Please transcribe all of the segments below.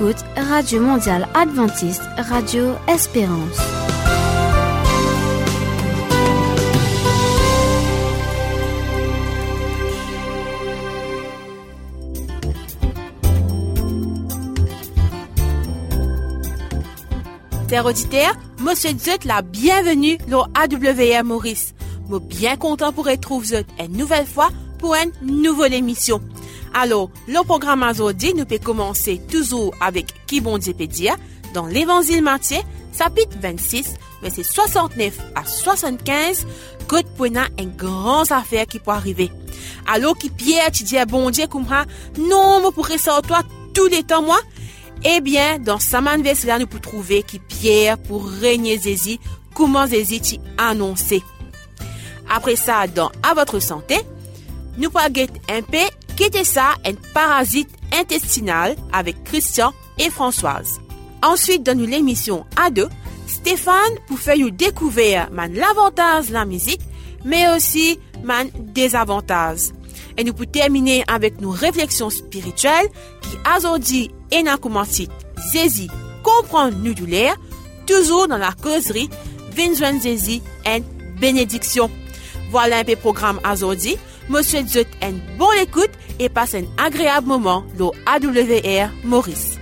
Radio Mondiale Adventiste, Radio Espérance. Chers auditeurs, Monsieur Zut la bienvenue dans AWR Maurice. Suis bien content pour retrouver vous une nouvelle fois pour une nouvelle émission. Alors, le programme aujourd'hui nous peut commencer toujours avec Qui bon Dieu peut dire? Dans l'Évangile Matthieu, chapitre 26, verset 69 à 75, God pour une grande affaire qui peut arriver. Alors qui Pierre, tu dis bon Dieu comme non, moi pourrais sortir tous les temps moi. Eh bien, dans verset là, nous pouvons trouver qui Pierre pour régner Zézi, comment Zézi t'y annoncé. Après ça, dans À votre santé, nous pouvons un peu était ça un parasite intestinal avec Christian et Françoise. Ensuite, dans l'émission A2, Stéphane pour faire découvrir man l'avantage de la musique, mais aussi man désavantage. Et nous pouvons terminer avec nos réflexions spirituelles qui aujourd'hui et n'a commencé Zézi comprendre nous du l'air, toujours dans la causerie Vinzwen Zézi et bénédiction. Voilà un peu programme aujourd'hui. Monsieur Zut un bon écoute et passe un agréable moment dans AWR Maurice.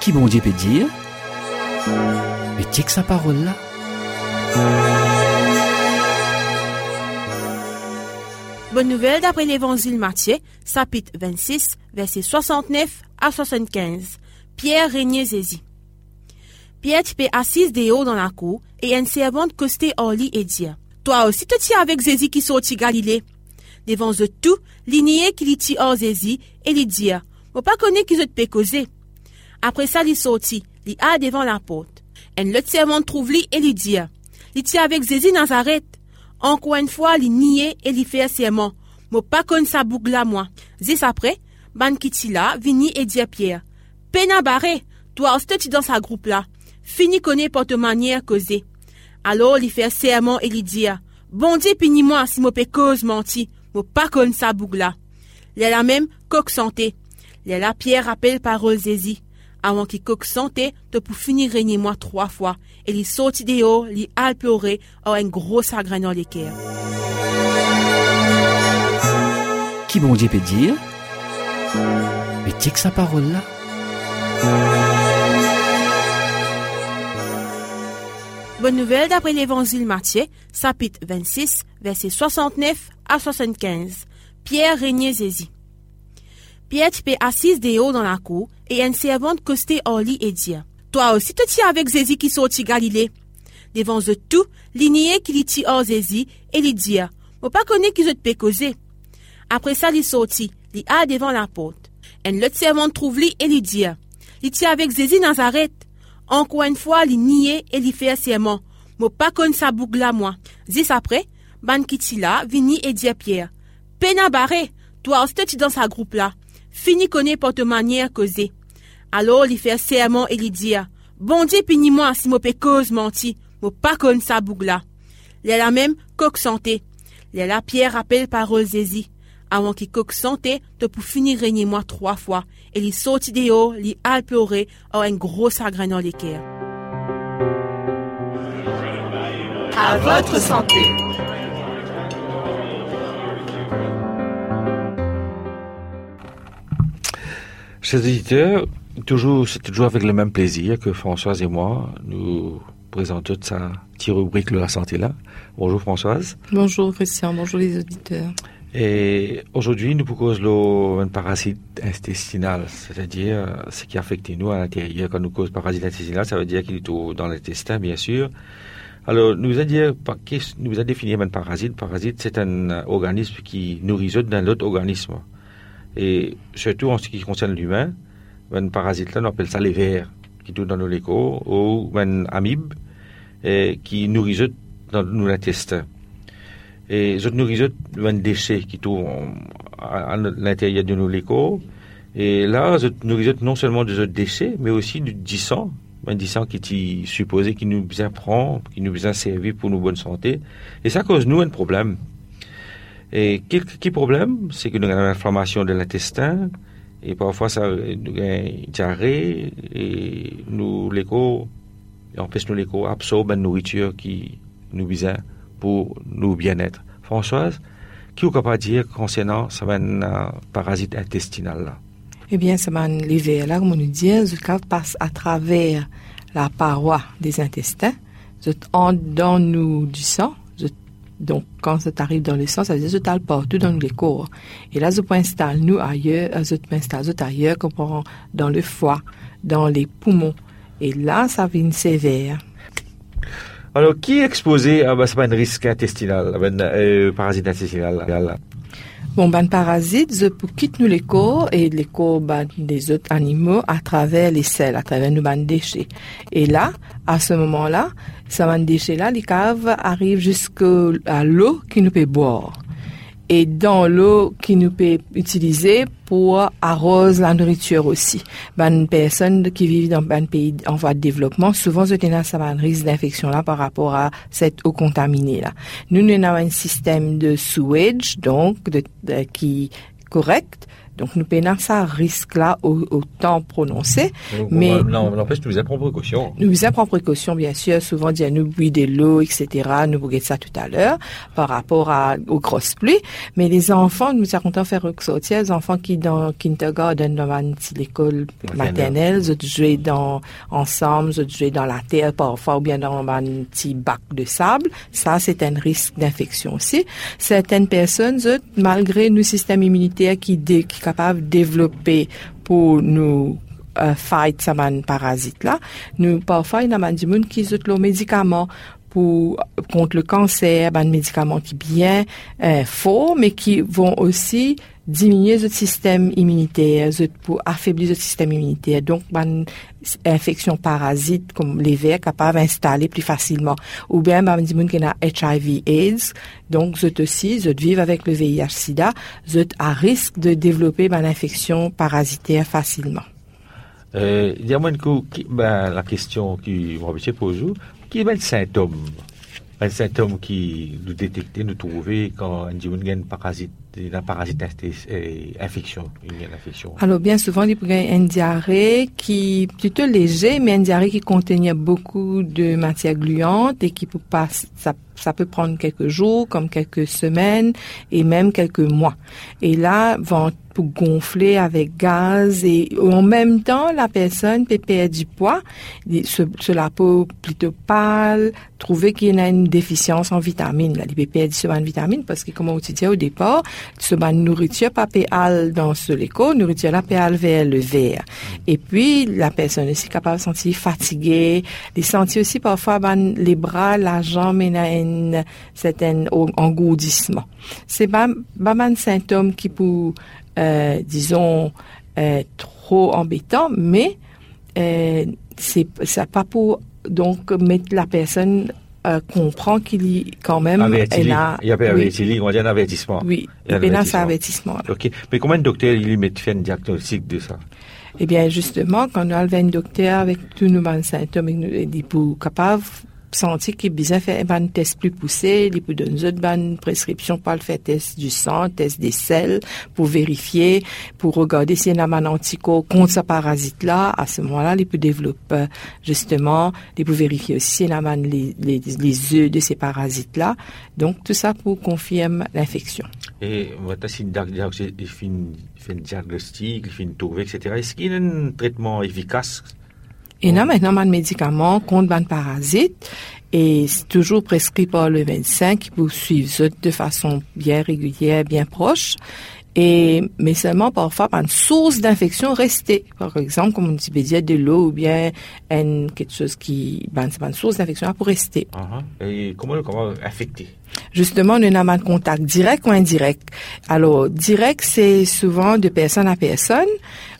Qui bon Dieu peut dire? Mais que sa parole là Bonne nouvelle d'après l'évangile Matthieu, chapitre 26, verset 69 à 75. Pierre régnait Zézi. Pierre était assise des hauts dans la cour et une servante costait hors lit et dit Toi aussi te tiens avec Zézi qui sortit Galilée. Devant eux tout, l'igné qui dit hors Zézi et lui dit Moi pas connaît qui te peut causer. Après ça, il sortit, il a devant la porte. Une autre servante trouve lui et lui dit Il tient avec Zézi Nazareth. Encore une fois, il niait et il fait serment. Moi pas connaît sa boucle là, moi. Zis après, ban kitila, vini et dit à Pierre. Pena barré, toi aussi dans sa groupe là. Fini connaît porte manière causer. Alors, il fait serment et il dit, bon Dieu pini moi si mo cause menti, mo pas connaît sa boucle là. Il a la même coque santé. A la Pierre rappelle parole Zézi avant qu'il coque santé, de pour finir régner moi trois fois, et il sortit des hauts, il a pleuré, a un gros chagrin dans cœurs. Qui bon Dieu peut dire? Mais dis que sa parole là Bonne nouvelle d'après l'évangile Matthieu, chapitre 26, verset 69 à 75. Pierre régnait Zézi. Pierre était assise des hauts dans la cour et une servante costait hors lit et dit Toi aussi te tiens avec Zézi qui sortit Galilée. Devant eux tout, l'igné qui dit hors Zézi et lui dit Moi pas connaît qui je te causer. Après ça, il sortit, il a devant la porte. Une autre servante trouve lui et lui dit Il tient avec Zézi Nazareth. Encore une fois, il niait et il fait serment. Moi pas connaît sa boucle là, moi. Dix après, ban là, vini et dit à Pierre Pena barré, toi aussi dans sa groupe là fini connaît porte manière causer. Alors, il fait serment et il dit, bon Dieu pini moi si mo pe cause menti, mo pas connaît sa bougla. Il la même coque santé. Il la pierre rappelle parole Zézi. Avant qu'il coque santé, de pour finir régner moi trois fois. Et il sortit des hauts, il a pleuré, a un gros chagrin dans cœurs. À votre santé. Chers auditeurs, toujours, c'est toujours avec le même plaisir que Françoise et moi, nous présentons sa petite rubrique La santé là. Bonjour Françoise. Bonjour Christian, bonjour les auditeurs. Et aujourd'hui, nous proposons le parasite intestinal, c'est-à-dire ce qui affecte nous à l'intérieur. Quand nous cause parasite intestinal, ça veut dire qu'il est dans l'intestin, bien sûr. Alors, nous a dit, nous a défini un parasite. Parasite, c'est un organisme qui nourrit d'un autre organisme. Et surtout en ce qui concerne l'humain, un parasite là, on appelle ça les vers qui tournent dans nos léco, ou un amibe qui nourrit dans nos intestins. Et les nourrit un déchet qui tourne à, l'intérieur de nos léco. Et là, ils nourrit non seulement autres déchets, mais aussi du, sang ben disant qui est supposé qui nous apprend, qui nous a servi pour nos bonne santé. Et ça cause nous un problème. Et quel, quel problème? C'est que nous avons une inflammation de l'intestin, et parfois ça nous une diarrhée, et nous, l'écho, empêche nous l'écho absorber une nourriture qui nous besoin pour nous bien-être. Françoise, qui est capable de dire concernant ce parasite intestinal là? Eh bien, ça m'a levé là, comme nous dit, ça passe à travers la paroi des intestins, ça entre dans nous du sang, donc, quand ça arrive dans le sang, ça veut dire que ça partout dans les corps. Et là, ça peut installer nous ailleurs, ça peut installer ailleurs, comme dans le foie, dans les poumons. Et là, ça vient sévère. Alors, qui est exposé à un risque intestinal, à un euh, parasite intestinal Bon, ben, parasites, peux quitter nous corps et corps ben, des autres animaux à travers les selles, à travers nos ben, déchets. Et là, à ce moment-là, ces ben, déchets-là, les caves arrivent jusqu'à l'eau qui nous peut boire et dans l'eau qui nous peut utiliser pour arroser la nourriture aussi. Ben, personnes qui vivent dans un pays en voie de développement, souvent, ont un risque d'infection là par rapport à cette eau contaminée là. Nous, nous avons un système de sewage, donc, de, qui correct, donc nous prenons ça risque-là au, temps prononcé. mais non, n'empêche, nous avons précaution. Nous avons précaution, bien sûr. Souvent, dire nous buis de l'eau, etc. Nous voyons ça tout à l'heure par rapport à, aux grosses pluies. Mais les enfants, nous sommes contents de faire ressortir les enfants qui dans kindergarten, dans l'école maternelle, ils jouent dans, ensemble, ils jouent dans la terre parfois ou bien dans un petit bac de sable. Ça, c'est un risque d'infection aussi. Certaines personnes, malgré nos systèmes immunitaires qui, qui capable de développer pour nous euh, fight ce parasite là. Nous parfois il y a des gens qui ont des médicaments pour contre le cancer, des médicaments qui bien euh, faux mais qui vont aussi diminuer le système immunitaire, pour affaiblir le système immunitaire. Donc, une infection parasite comme les vers capable d'installer plus facilement. Ou bien, ben, gens qui ont HIV AIDS, donc, vous aussi, vous vivent avec le VIH-Sida, vous êtes à risque de développer une infection parasitaire facilement. Euh, ben, la question qui m'a posée, qui est le symptôme un symptôme qui nous détecter, nous trouver quand on a une parasite, Alors, bien souvent, il y a une diarrhée qui est plutôt léger, mais une diarrhée qui contenait beaucoup de matière gluante et qui peut pas, ça, ça peut prendre quelques jours, comme quelques semaines et même quelques mois. Et là, vont gonfler avec gaz et en même temps, la personne peut perdre du poids, sur, la peau plutôt pâle, trouver qu'il y a une déficience en vitamines. Là, il peut perdre sur une vitamine parce que, comme on dit au départ, ce nourriture pas péale dans ce léco, nourriture la péale vers le verre. Et puis, la personne aussi capable de se sentir fatiguée, de sentir aussi parfois ben, les bras, la jambe, et un certain engourdissement. C'est pas, pas un symptôme qui peut euh, disons, euh, trop embêtant, mais euh, c'est pas pour donc mettre la personne euh, comprend qu'il y quand même elle a il y a on dit un avertissement. Oui il y a un avertissement. ok. Mais combien de docteurs il met fait un diagnostic de ça? Eh bien justement quand on a un docteur avec tous nos symptômes il est capable senti qu'il besoin faire un test plus poussé, il peut donner une bonne prescription pour le faire test du sang, test des selles, pour vérifier, pour regarder s'il y a un anticorps contre ce parasite-là. À ce moment-là, il peut développer, justement, il peut vérifier aussi s'il y a les, œufs de ces parasites-là. Donc, tout ça pour confirmer l'infection. Et, si il fait un diagnostic, il fait une tour, etc. Est-ce qu'il y a un traitement efficace? Et là, maintenant, un médicament contre un parasite et c'est toujours prescrit par le médecin qui peut suivre de façon bien régulière, bien proche. Et, mais seulement parfois par une source d'infection restée. Par exemple, comme on dit, de l'eau ou bien une, quelque chose qui, ben, c'est pas une source d'infection pour rester. Uh-huh. Et comment, comment affecter? Justement, n'avons pas de contact direct ou indirect. Alors, direct, c'est souvent de personne à personne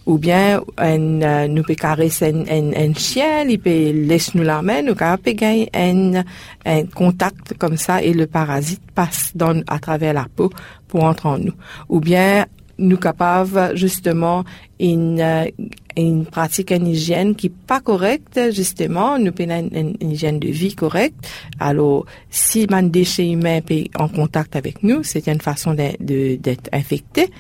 ou bien euh, nous peut caresser un, un, un, chien, il peut laisser nous la main, nous peut gagner un, un contact comme ça et le parasite passe dans, à travers la peau pour entrer en nous. Ou bien nous capables justement une euh, une pratique une hygiène qui est pas correcte justement nous prenons une, une, hygiène de vie correcte. Alors si un déchet humain est en contact avec nous c'est une façon d'être de, infecté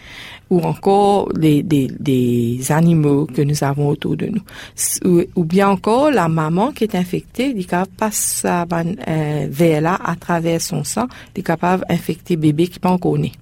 ou encore les, des, des animaux que nous avons autour de nous. Ou, bien encore la maman qui est infectée il passe sa euh, là à travers son sang il est capable d'infecter bébé qui pas encore né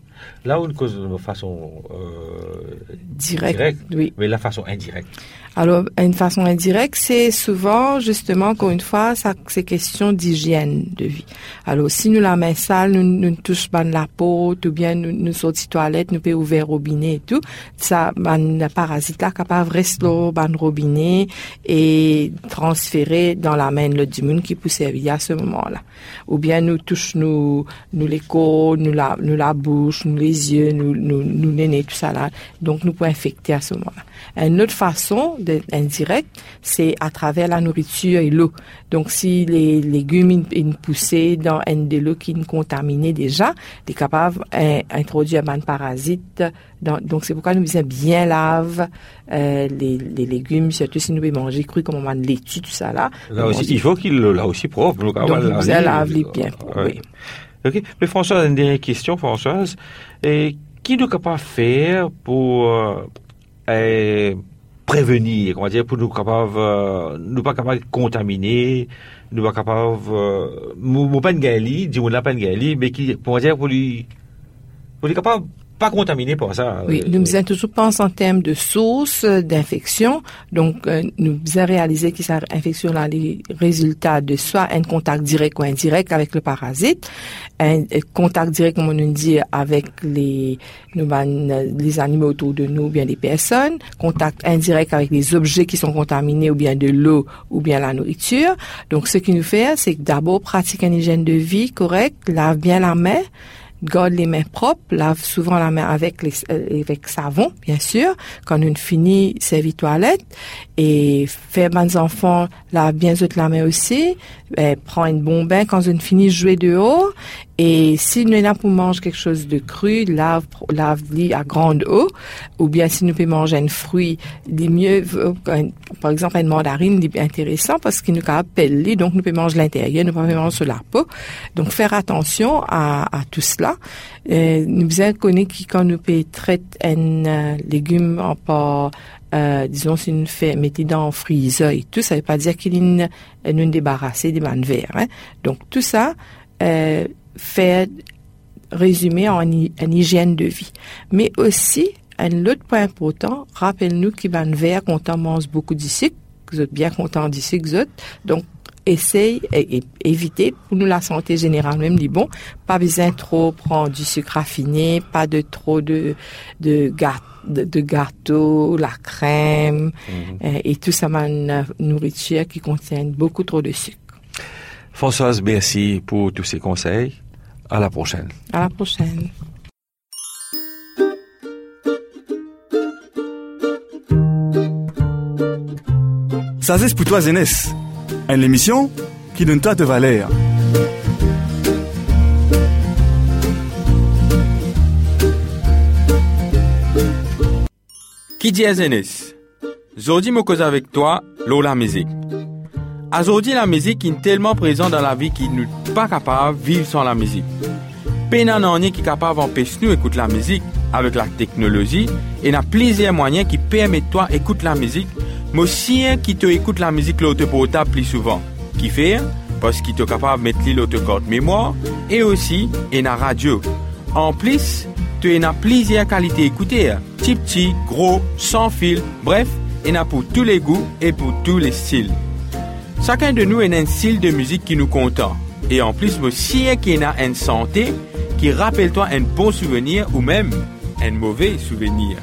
Là, on cause de façon euh, directe, directe, oui. mais la façon indirecte. Alors, une façon indirecte, c'est souvent, justement, encore une fois, ça, c'est question d'hygiène de vie. Alors, si nous la main sale, nous, nous touchons pas la peau, ou bien nous, nous sortons toilette, nous pouvons ouvrir robinet et tout, ça, ben, le parasite là, capable rester dans le robinet et transférer dans la main le dimun qui peut servir à ce moment-là. Ou bien nous touchons nous, nous les côtes, nous la, nous la bouche, nous les yeux, nous, nous, nous nez, tout ça là. Donc, nous pouvons infecter à ce moment-là. Une autre façon indirect, c'est à travers la nourriture et l'eau. Donc, si les légumes sont poussés dans un de l'eau qui est contaminé déjà, est capable d'introduire un parasite. Dans, donc, c'est pourquoi nous disons bien lave euh, les, les, légumes, surtout si nous voulons manger cru comme on a de laitue, tout ça là. Là aussi, il faut qu'il là aussi propre. Donc, nous lave les bien. Oui. OK. Mais Françoise, une dernière question, Françoise. Et qui nous capable faire pour euh, prévenir, comment dire, pour nous capables, euh, nous pas capables de contaminer, nous pas capables, euh, mon pas gali, dis-moi la pas gali, mais qui, pour dire, pour lui, pour lui capable pas contaminé par ça. Oui, nous faisons toujours penser en termes de source d'infection. Donc, euh, nous avons réalisé que cette infection a les résultats de soit un contact direct ou indirect avec le parasite, un contact direct, comme on nous dit, avec les, nous, les animaux autour de nous ou bien les personnes, contact indirect avec les objets qui sont contaminés ou bien de l'eau ou bien la nourriture. Donc, ce qu'il nous fait, c'est d'abord pratiquer une hygiène de vie correcte, lave bien la main, garde les mains propres, lave souvent la main avec les, euh, avec savon, bien sûr, quand on finit servir toilette, et faire mes enfants lave bien la main aussi, eh, prend un bon bain quand on finit jouer dehors, et si nous pour manger quelque chose de cru, lave, lave lit à grande eau, ou bien si nous pouvons manger un fruit, il mieux, euh, par exemple, une mandarine, c'est intéressant parce qu'il nous appelle donc nous pouvons manger l'intérieur, nous pouvons manger sur la peau. Donc, faire attention à, à tout cela. Euh, nous connu que quand nous pouvons traiter un euh, légume en pas, euh, disons, si nous fait, mettez dans le freezer et tout, ça veut pas dire qu'il nous, débarrasser des mannes verts, hein. Donc, tout ça, euh, fait résumer en, en hygiène de vie. Mais aussi, un autre point important, rappelle-nous qu'il va verre quand on mange beaucoup de sucre, vous êtes bien content du sucre, vous êtes. Donc, essaye et, éviter pour nous la santé générale même dit bon pas besoin trop prendre du sucre raffiné pas de trop de de de, gâteaux, la crème mm-hmm. et, et tout ça une nourriture qui contient beaucoup trop de sucre. Françoise, merci pour tous ces conseils. À la prochaine. À la prochaine. Ça c'est pour toi, Zénès. Une émission qui donne toi de valeur. Qui dit Zénès? Aujourd'hui, me cause avec toi, Lola musique. Aujourd'hui, la musique est tellement présente dans la vie qu'il n'est pas capable de vivre sans la musique. Qui capable d'empêcher nous d'écouter la musique avec la technologie et n'a plusieurs moyens qui permettent toi d'écouter la musique, mais aussi qui te écoute la musique portable plus souvent. Qui fait parce qu'il est capable de mettre l'autre carte mémoire et aussi et la radio. En plus, tu as plusieurs qualités écoutées, petit petit, gros, sans fil, bref, et a pour tous les goûts et pour tous les styles. Chacun de nous a un style de musique qui nous content. Et en plus, aussi qui a une santé qui rappelle-toi un bon souvenir ou même un mauvais souvenir.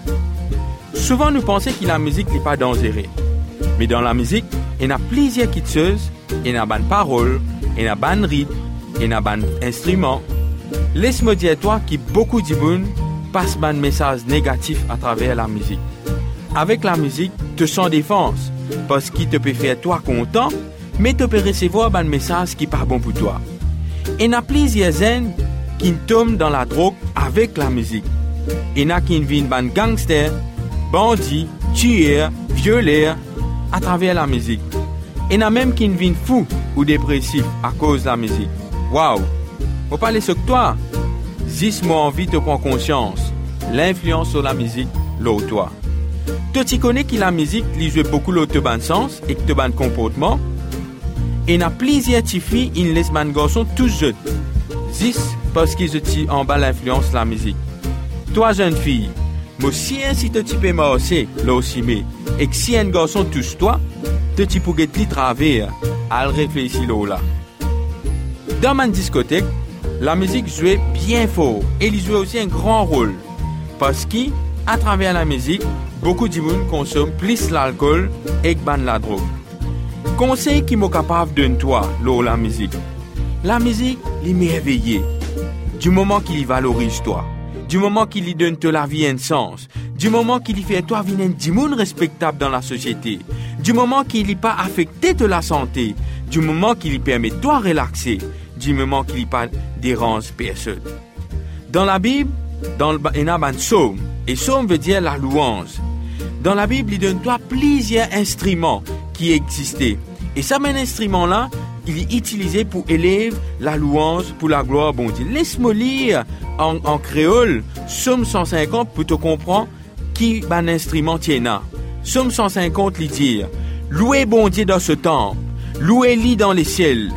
Souvent, nous pensons que la musique n'est pas dangereuse. Mais dans la musique, il y a plusieurs kitscheuses, il y a bonne parole, il y a bonne rythme, il y a instrument. Laisse-moi dire toi que beaucoup de monde passent un message négatif à travers la musique. Avec la musique, tu sens défense, parce qu'il te peut faire toi content, mais tu peux recevoir un message qui pas bon pour toi. Il y a plusieurs zen qui tombent dans la drogue avec la musique. et n'a qui vin ban gangster, bandit, tueur, violeur à travers la musique. Et n'a même qui vin fou ou dépressif à cause de la musique. Waouh! Parlez ce que toi? Zis moi envie de prendre conscience. L'influence sur la musique, l'autre toi. Tu connais que la musique joue beaucoup l'autre ban sens et te ban comportement? Et n'a plusieurs filles, il laisse man garçon tout jeune. Zis parce qu'ils ont en bas l'influence de la musique. Toi, jeune fille, moi si un si te type marcher, là aussi mais, et que si un garçon touche toi, te type pour li travers, à réfléchir là. Dans ma discothèque, la musique jouait bien fort et il jouait aussi un grand rôle. Parce qu'à travers la musique, beaucoup de monde consomment plus l'alcool et ban la drogue. Conseil qui m'est capable de toi, la musique. La musique, l'émerveiller. Du moment qu'il y valorise toi. Du moment qu'il y donne te la vie un sens. Du moment qu'il y fait toi venir un monde respectable dans la société. Du moment qu'il y pas affecté de la santé. Du moment qu'il y permet toi relaxer. Du moment qu'il y pas dérange personne. Dans la Bible, dans il y a un psaume. Et psaume veut dire la louange. Dans la Bible, il donne toi plusieurs instruments qui existaient. Et ça, un instrument-là, il est utilisé pour élever la louange pour la gloire bon Dieu. Laisse-moi lire en, créole Somme 150 pour te comprendre qui un instrument Somme 150 lui dire Louez bon Dieu dans ce temple, louez-lui dans les ciels,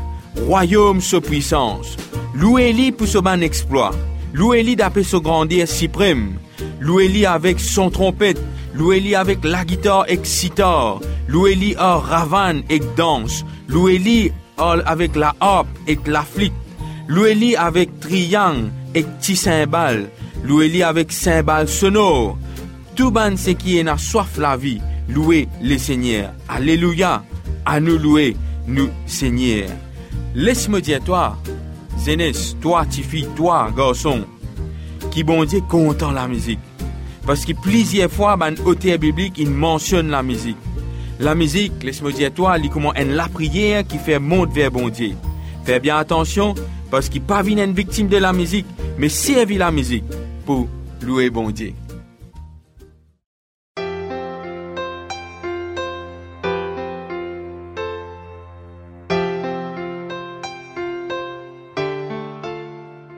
royaume sa puissance, louez-lui pour ce ban exploit, louez-lui d'après ce grandir suprême, louez-lui avec son trompette, louez-lui avec la guitare et sitar, louez-lui en ravane et danse, louez-lui avec la harpe et la flûte, louez-lui avec triangle et petit cymbale, louez-lui avec cymbale sonore. Tout ban ce qui est soif la vie, louez le Seigneur. Alléluia. À nous louer, nous Seigneur. Laisse-moi dire toi, Zénès, toi, fille, toi, garçon, qui bon Dieu content la musique. Parce que plusieurs fois, ban auteur biblique, il mentionne la musique. La musique, laisse-moi dire toi, elle comment la prière qui fait monter vers bon Dieu. Fais bien attention, parce qu'il pas une victime de la musique, mais servir la musique pour louer bon Dieu.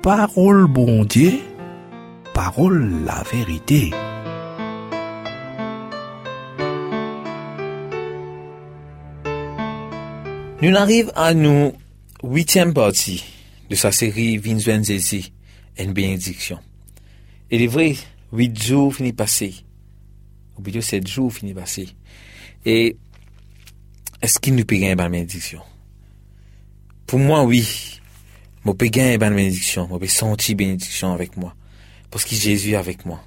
Parole bon Dieu, parole la vérité. Nous arrivons à nous huitième partie de sa série Vinzwenzezi, une bénédiction. Il est vrai, huit jours finis passés. Ou plutôt sept jours finis passés. Et est-ce qu'il nous peut gagner une bénédiction? Pour moi, oui. Je peux gagner une bénédiction. Je peux sentir bénédiction avec moi. Parce que Jésus est avec moi.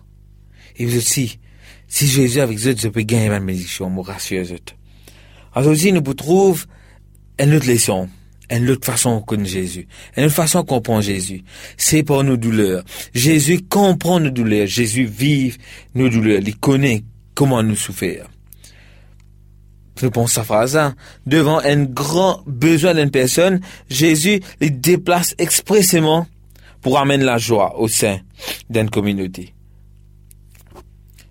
Et vous aussi, si Jésus est avec vous, je peux gagner une bénédiction. Je rassure vous. Aujourd'hui, nous trouvons une autre leçon, une autre façon de connaître Jésus, une autre façon de comprendre Jésus. C'est pour nos douleurs. Jésus comprend nos douleurs. Jésus vit nos douleurs. Il connaît comment nous souffrir. Je pense sa phrase, hein. devant un grand besoin d'une personne, Jésus les déplace expressément pour amener la joie au sein d'une communauté.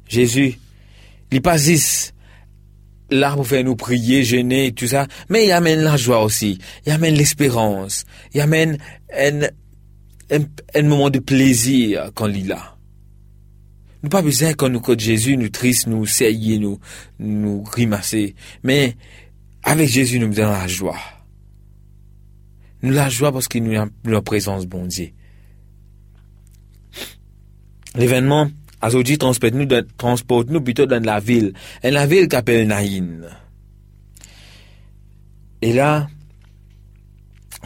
Jésus, il passe là pour faire nous prier, gêner, tout ça, mais il amène la joie aussi, il amène l'espérance, il amène un, un, moment de plaisir quand il est là. Nous pas besoin quand nous côte Jésus, nous triste, nous serrer, nous, nous grimacer, mais avec Jésus, nous avons la joie. Nous la joie parce qu'il nous a la présence bon Dieu. L'événement Aujourd'hui, transporte-nous, transporte-nous plutôt dans la ville. Et la ville qu'appelle Naïn. Et là,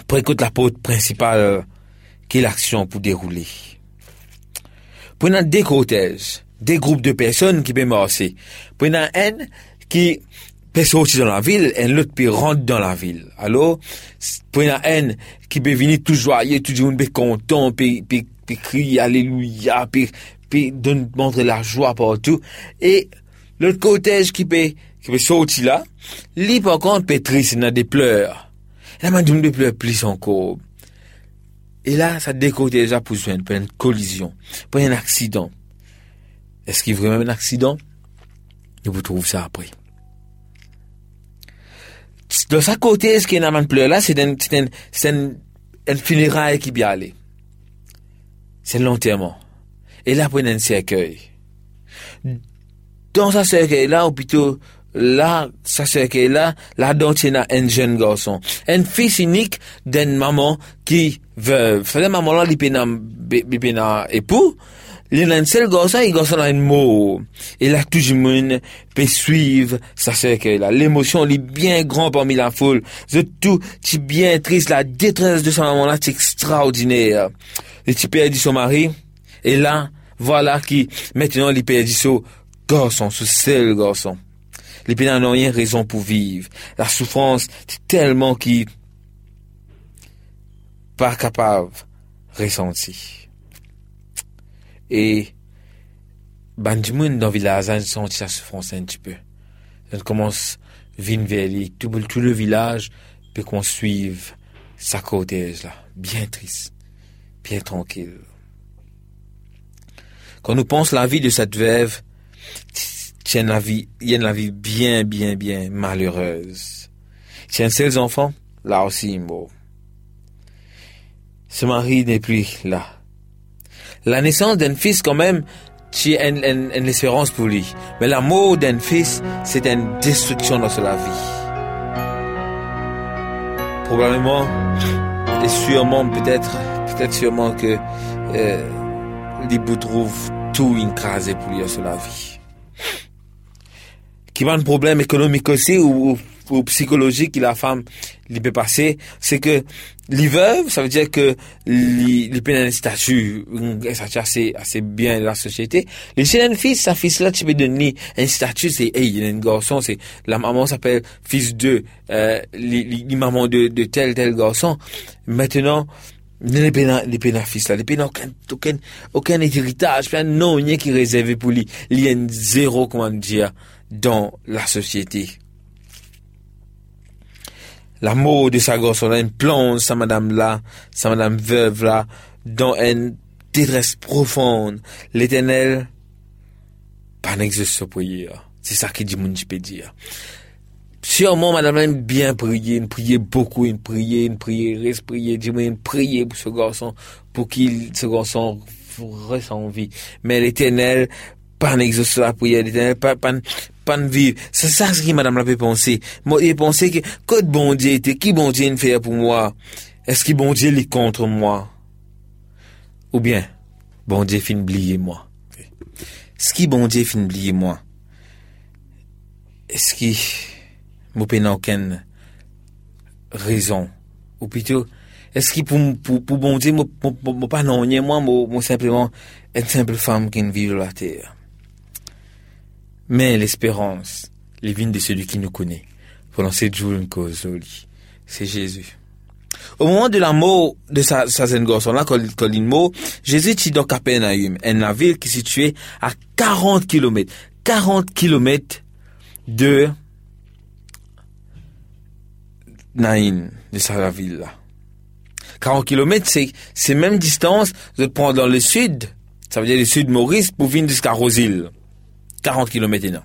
pour écouter la porte principale, euh, qui est l'action pour dérouler. Prenons des cortèges, des groupes de personnes qui peuvent marcher. Prenons un qui peut sortir dans la ville et l'autre peut rentrer dans la ville. Alors, prenons un qui peut venir tout joyeux, tout le monde peut content, peut, peut, crier Alléluia, peut, puis donne, montrer la joie partout. Et l'autre cortège qui peut, qui peut sortir là, lui par contre peut triste, a des pleurs. La man de pleurs plus encore. Et là, ça pour une, pour une collision, pour un accident. Est-ce qu'il y a vraiment un accident? Et vous trouvez ça après. De sa côté, ce qui est un pleur là, c'est un, c'est un, c'est un, un funérail qui vient aller. C'est l'enterrement. Et là, prenez un cercueil. Dans sa cercueil là, ou plutôt, là, sa cercueil là, là-dedans, il y a un jeune garçon. Un fils unique d'une maman qui veuve. Fait maman là, il peut un époux, il a un seul garçon, il garçon a un mot. Et là, tout le monde peut suivre sa cercueil là. L'émotion, elle est bien grande parmi la foule. C'est tout, tu bien triste, la détresse de sa maman là, extraordinaire. Et tu perds son mari, et là, voilà qui, maintenant, il perd son garçon, ce seul garçon. Les pénals n'ont rien raison pour vivre. La souffrance, c'est tellement qui pas capable ressentir. Et, du monde dans le village, ils senti la souffrance un petit peu. On commence à venir vers. Tout, tout le village peut qu'on suive sa cortège là. Bien triste. Bien tranquille. Quand nous pensons la vie de cette veuve, il y a une vie, y a une vie bien, bien, bien malheureuse. Il y a un seul enfant, là aussi, mort. Ce mari n'est plus là. La naissance d'un fils, quand même, c'est une, une, espérance pour lui. Mais la mort d'un fils, c'est une destruction dans sa vie. Probablement, et sûrement, peut-être, peut-être sûrement que, euh, il trouve tout écrasé pour lui dans la vie qui va un problème économique aussi ou, psychologique que la femme lui peut passer, c'est que les veuves, ça veut dire que les peut un statut, statut assez, assez bien la société. Les jeunes fils, sa fils là, tu peux donner un statut, c'est, hey, il y a un garçon, c'est, la maman s'appelle fils de, euh, les, les mamans de, de tel, tel garçon. Maintenant, les pénal, les fils là, les pénal, aucun, aucun, aucun héritage, non, rien qui est réservé pour lui. Il y a un zéro, comment dire, dans la société. La mort de sa gosse, on une plonge sa madame là, sa madame veuve là, dans une détresse profonde. L'éternel, pas n'existe pour C'est ça qui dit mon peut dire. Sûrement, madame aime bien prier, une prier beaucoup, une prier, une prier, reste prier, une prier pour ce garçon, pour qu'il, ce garçon, ressent vie. Mais l'éternel, pas n'exauce la prière, l'éternel, pas, pas, pas vivre. C'est ça ce que madame l'a pensé. Moi, il pensé que, que bon Dieu était, qui bon Dieu fait pour moi? Est-ce que bon Dieu est contre moi? Ou bien, bon Dieu fin oublier moi? Est-ce que bon Dieu fin oublier moi? Est-ce que, moi, pas aucune raison? Ou plutôt, est-ce que pour, pour, pour bon Dieu, moi, moi, pas non, moi, moi, simplement, une simple femme qui vit sur la terre? Mais l'espérance, les vignes de celui qui nous connaît, pendant sept jours une cause c'est Jésus. Au moment de la mort de sa, sa là, mort, Jésus est dans Capernaum, une ville qui est située à 40 kilomètres. 40 kilomètres de Naïn, de sa ville là. 40 kilomètres, c'est, c'est même distance de prendre dans le sud, ça veut dire le sud Maurice, pour venir jusqu'à Rosil. 40 km là.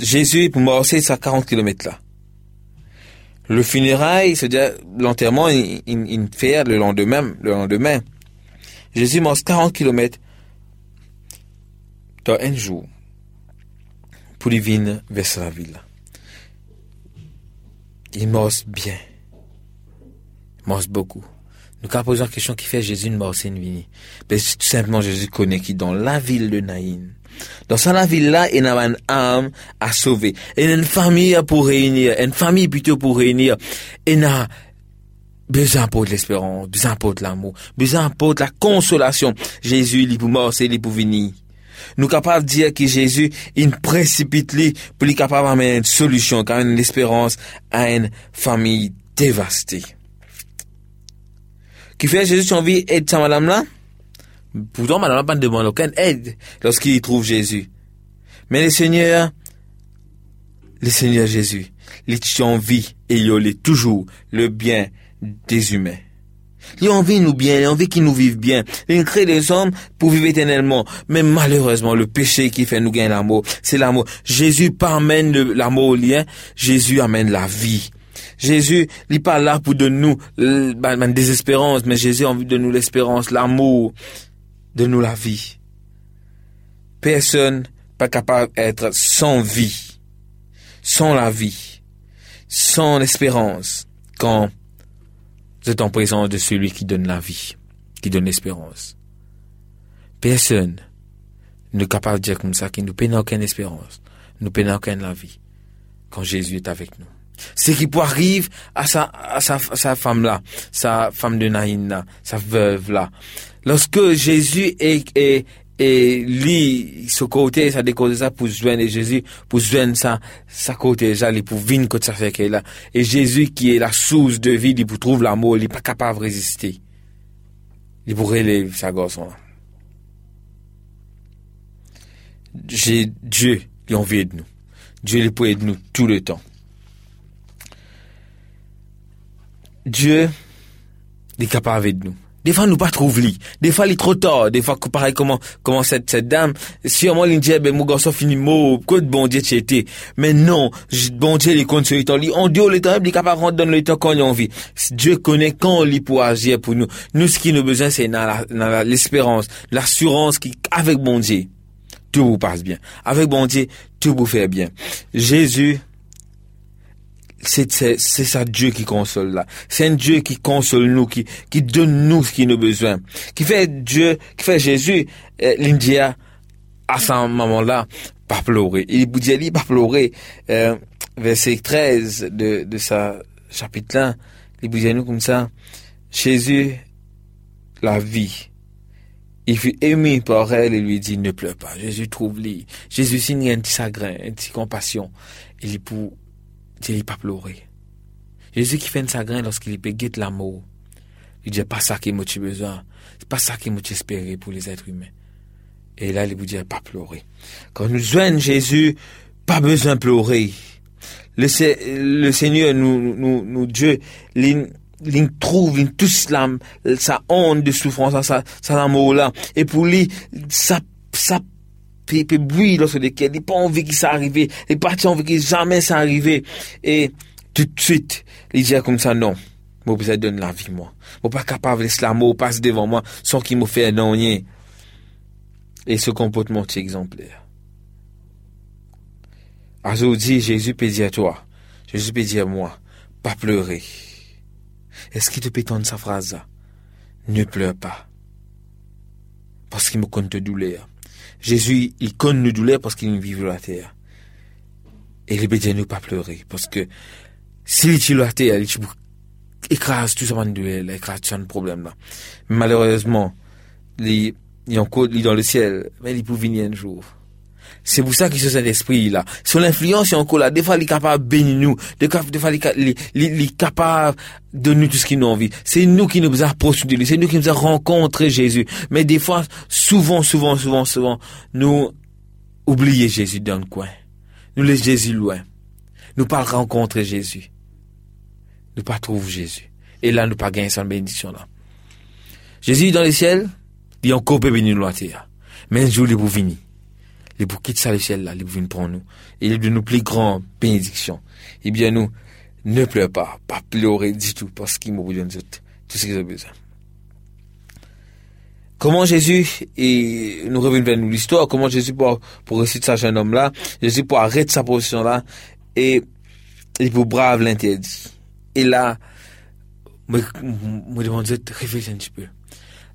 Jésus, pour mourir, c'est à 40 km là. Le funérail, c'est-à-dire l'enterrement, il, il, fait le lendemain, le lendemain. Jésus mange 40 km dans un jour pour y venir vers sa ville. Il mange bien. Il mange beaucoup. Nous avons posé la question qui fait Jésus mort, c'est une vie? tout simplement, Jésus connaît qui dans la ville de Naïn, dans sa ville-là, il y a une âme à sauver. Il une famille pour réunir, une famille plutôt pour réunir. Il y a besoin pour l'espérance, besoin pour l'amour, besoin pour la consolation. Jésus, il est pour mort, il est pour venir. Nous capables de dire que Jésus, il précipite lui pour lui capable d'amener une solution, car une espérance à une famille dévastée. Qui fait Jésus envie d'aider sa madame là? Pourtant, madame n'a pas aucune aide lorsqu'il trouve Jésus. Mais le Seigneur, le Seigneur Jésus, il a envie et il a toujours le bien des humains. Il a envie de nous bien, il a envie qu'il nous vive bien. Il crée des hommes pour vivre éternellement. Mais malheureusement, le péché qui fait nous gagner l'amour, c'est l'amour. Jésus pas amène l'amour au lien, Jésus amène la vie. Jésus, n'est pas là pour donner nous euh, ben, ben, désespérance, mais Jésus a envie de nous l'espérance, l'amour, de nous la vie. Personne pas capable d'être sans vie, sans la vie, sans espérance, quand vous êtes en présence de celui qui donne la vie, qui donne l'espérance. Personne n'est capable de dire comme ça qu'il ne peine aucune espérance, ne peine aucune la vie, quand Jésus est avec nous. Ce qui peut arriver à sa, sa, femme là, sa femme de Naïn là, sa veuve là. Lorsque Jésus est, est, et lit ce côté, ça décode ça pour joindre Jésus, pour joindre ça, sa côté, ça, il pour venir quand ça fait qu'elle là. Et Jésus qui est la source de vie, il pour trouver l'amour, il n'est pas capable de résister. Il pourrait relever sa garçon là. Dieu qui a envie de nous. Dieu il peut aider nous tout le temps. Dieu il est capable de nous. Des fois, nous pas trouve lit. Des fois, il est trop tard. Des fois, pareil, comment, comment cette, cette dame, sûrement, il dit, ben, mon garçon finit mot, que de bon Dieu tu étais. Mais non, bon Dieu, il compte sur le temps. Il- On dit, le temps, il est capable de dans le temps quand il a envie. Dieu connaît quand il pour agir pour nous. Nous, ce qui nous besoin, c'est dans l'espérance, l'assurance qui, avec bon Dieu, tout vous passe bien. Avec bon Dieu, tout vous fait bien. Jésus, c'est ça Dieu qui console là. C'est un Dieu qui console nous, qui qui donne nous ce qui nous besoin, qui fait Dieu, qui fait Jésus, euh, l'India à ce moment-là pas pleurer. Il vous dit pas pleurer. Euh, verset 13 de de sa chapitre là, il vous dit nous comme ça. Jésus la vie. Il fut ému par elle et lui dit ne pleure pas. Jésus trouve lui. Jésus signe un petit chagrin, un petit compassion. Il est pour il n'est pas pleurer. Jésus qui fait un chagrin lorsqu'il peut guetter l'amour. Il dit pas ça qui m'a besoin. C'est pas ça qui m'a espéré pour les êtres humains. Et là, il vous dit pas pleurer. Quand nous joignons Jésus, pas besoin de pleurer. Le, Se- le Seigneur, nous, nous, Dieu, il, trouve, il touche la, sa honte de souffrance, sa, sa amour là. Et pour lui, ça, ça puis, bruit lorsque envie que ça arrive, il n'a pas envie que jamais ça. Et tout de suite, il dit comme ça, non, besoin de donner la vie, moi. Moi, pas capable de laisser l'amour passer devant moi sans qu'il me fasse non rien. Et ce comportement est exemplaire. Aujourd'hui, Jésus peut dire à toi, Jésus peut dire à moi, pas pleurer. Est-ce qu'il te peut entendre sa phrase? Ne pleure pas. Parce qu'il me compte de douleur. Jésus, il connaît nos douleurs parce qu'il vit sur la terre. Et il peut nous pas pleurer. Parce que s'il est sur la terre, il écrase tout ça de douleur, il écrase tout problème là. Malheureusement, il, est encore dans le ciel, mais il peut venir un jour. C'est pour ça qu'il se cet esprit là. Son influence est encore là. Des fois, il est capable de bénir nous. Des fois, il est, capable de nous tout ce qu'il nous envie. C'est nous qui nous approchons de lui. C'est nous qui nous avons rencontré Jésus. Mais des fois, souvent, souvent, souvent, souvent, nous oublions Jésus dans le coin. Nous laissons Jésus loin. Nous pas rencontrer Jésus. Nous pas trouver Jésus. Et là, nous pas gagner sa bénédiction là. Jésus dans le ciel, il est encore bénir nous. Mais un jour, il est venir les pour quitter ça le ciel là, les pour venir prendre nous. Et il de nous plus grand bénédiction. Eh bien, nous, ne pleure pas, pas pleurer du tout, parce qu'il m'a donné tout, ce qu'ils ont besoin. Comment Jésus, et nous revenons vers nous l'histoire, comment Jésus pour, pour réussir ce jeune homme-là, Jésus pour arrêter sa position-là, et il pour brave l'interdit. Et là, me, me demande de réfléchir un petit peu.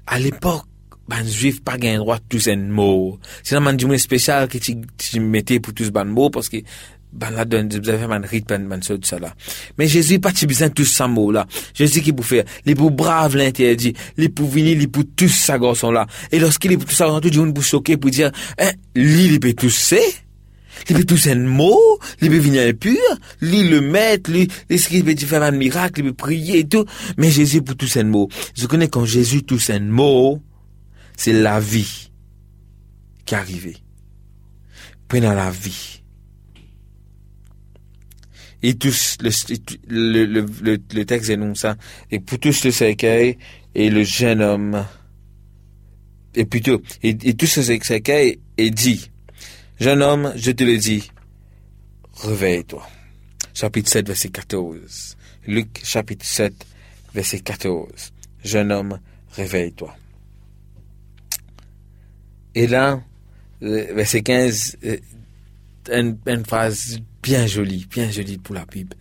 À l'époque, ban juif pas gain droit tous un mot. C'est un du spécial que tu, tu mettais pour tous ban mots parce que ban là donne vous avez man rythme ban ça ça là. Mais Jésus pas tu besoin tous ça mot là. Jésus qui pour faire les pour brave l'interdit, les pour venir les pour tous ça garçon là. Et lorsqu'il est pour tout ça tout du monde pour choquer pour dire hein lui il peut tous c'est il peut tous un mot, il peut venir pur, lui le mettre, lui, qu'il peut faire un miracle, il peut prier et tout? Mais Jésus pour tous un mot. Je connais quand Jésus tous un mot, c'est la vie qui est arrivée. Pendant la vie. Et tous, le, le, le, le, le texte énonce ça. Et pour tous le cercueil, et le jeune homme, et plutôt, et, tout ce est, est dit, jeune homme, je te le dis, réveille-toi. Chapitre 7, verset 14. Luc, chapitre 7, verset 14. Jeune homme, réveille-toi. Et là, euh, verset 15, euh, une phrase bien jolie, bien jolie pour la Bible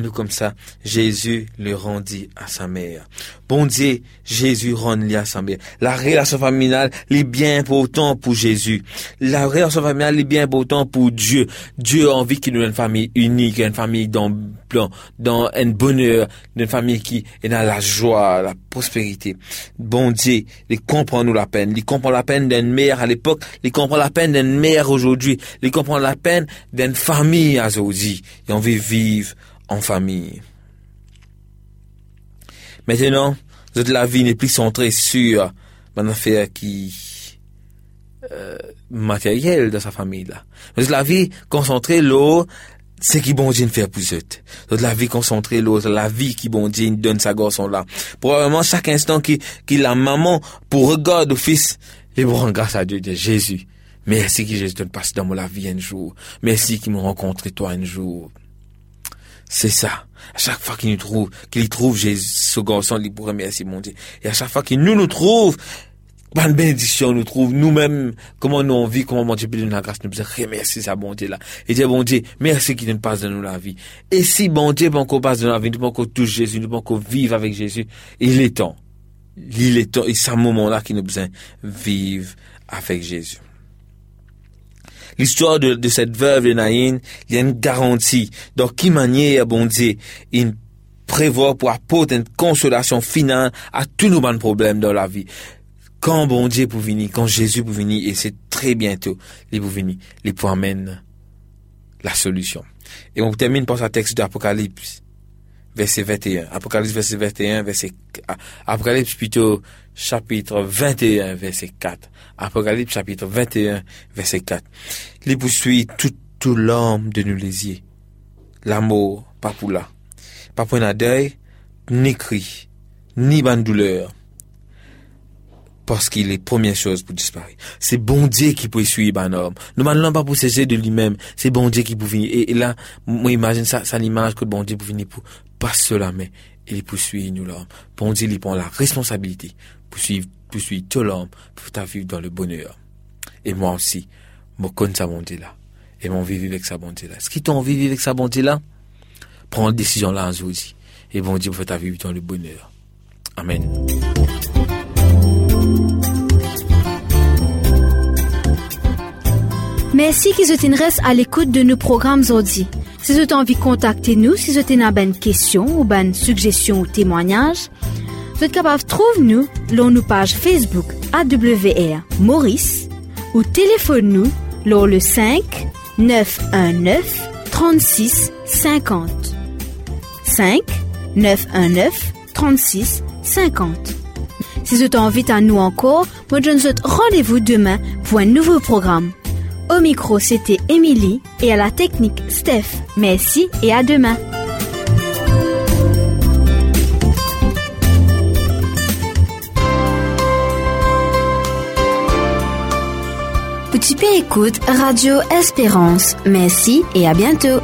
nous comme ça, Jésus le rendit à sa mère. Bon Dieu, Jésus rendit à sa mère. La relation familiale est bien important pour Jésus. La relation familiale est bien important pour Dieu. Dieu a envie qu'il nous ait une famille unique, une famille dans, dans un bonheur, une famille qui est dans la joie, la prospérité. Bon Dieu, il comprend nous la peine. Il comprend la peine d'une mère à l'époque. Il comprend la peine d'une mère aujourd'hui. Il comprend la peine d'une famille aujourd'hui. Et on veut vivre en famille. Maintenant, la vie n'est plus centrée sur une affaire qui euh, matérielle dans sa famille là. la vie concentrée l'eau c'est qui bon Dieu fait pour eux. la vie concentrée l'autre, la vie qui bon Dieu donne sa garçon là. Probablement chaque instant qui, qui la maman pour regarder au fils, les bon grâce à Dieu de Jésus. Merci que Jésus te passe dans ma vie un jour. Merci qu'il me rencontre toi un jour. C'est ça. À chaque fois qu'il nous trouve, qu'il trouve Jésus, ce garçon, il pourrait remercier mon Dieu. Et à chaque fois qu'il nous nous trouve, bonne bénédiction nous trouve, nous-mêmes, comment nous on vit, comment mon Dieu peut nous la grâce, nous besoin remercier sa bonté là. Et dire, bon Dieu, merci qu'il nous passe dans nous la vie. Et si bon Dieu, bon qu'on passe dans la vie, nous qu'on touche Jésus, nous qu'on vive avec Jésus, il est temps. Il est temps, et c'est un moment là qu'il nous besoin vivre avec Jésus. L'histoire de, cette veuve de Naïn, il y a une garantie. Donc, qui manière, bon Dieu, il prévoit pour apporter une consolation finale à tous nos bons problèmes dans la vie. Quand bon Dieu pour venir, quand Jésus pour venir, et c'est très bientôt, il pour venir, il pour amener la solution. Et on termine par ce texte d'Apocalypse, verset 21. Apocalypse, verset 21, verset, Apocalypse plutôt, chapitre 21, verset 4. Apocalypse chapitre 21, verset 4. Il poursuit tout, tout l'homme de nous lésier. L'amour, pas pour là. Pas pour un deuil, ni cri, ni bonne douleur. Parce qu'il est première chose pour disparaître. C'est bon Dieu qui peut suivre un homme. Nous ne pas pour cesser de lui-même. C'est bon Dieu qui peut venir. Et, là, moi, imagine ça, ça l'image que bon Dieu peut venir pour, pas mais il poursuit nous l'homme. Bon Dieu, il prend la responsabilité pour suivre suis tout l'homme pour ta vivre dans le bonheur. Et moi aussi, je connais sa bonté-là. Et mon vivre avec sa bonté-là. Ce qui de vivre avec sa bonté-là, prends la décision là aujourd'hui. Et bon Dieu, pour ta vivre dans le bonheur. Amen. Merci qu'ils reste à l'écoute de nos programmes aujourd'hui. Si vous avez envie de contacter nous, si vous avez une question ou une suggestion ou témoignage, vous êtes capable de trouver nous sur nos pages Facebook AWR Maurice ou téléphone nous sur le 5 919 36 50. 5 919 36 50. Si vous avez envie à nous encore, moi je vous rendez-vous demain pour un nouveau programme. Au micro, c'était Émilie et à la technique, Steph. Merci et à demain. Petit P écoute Radio Espérance. Merci et à bientôt.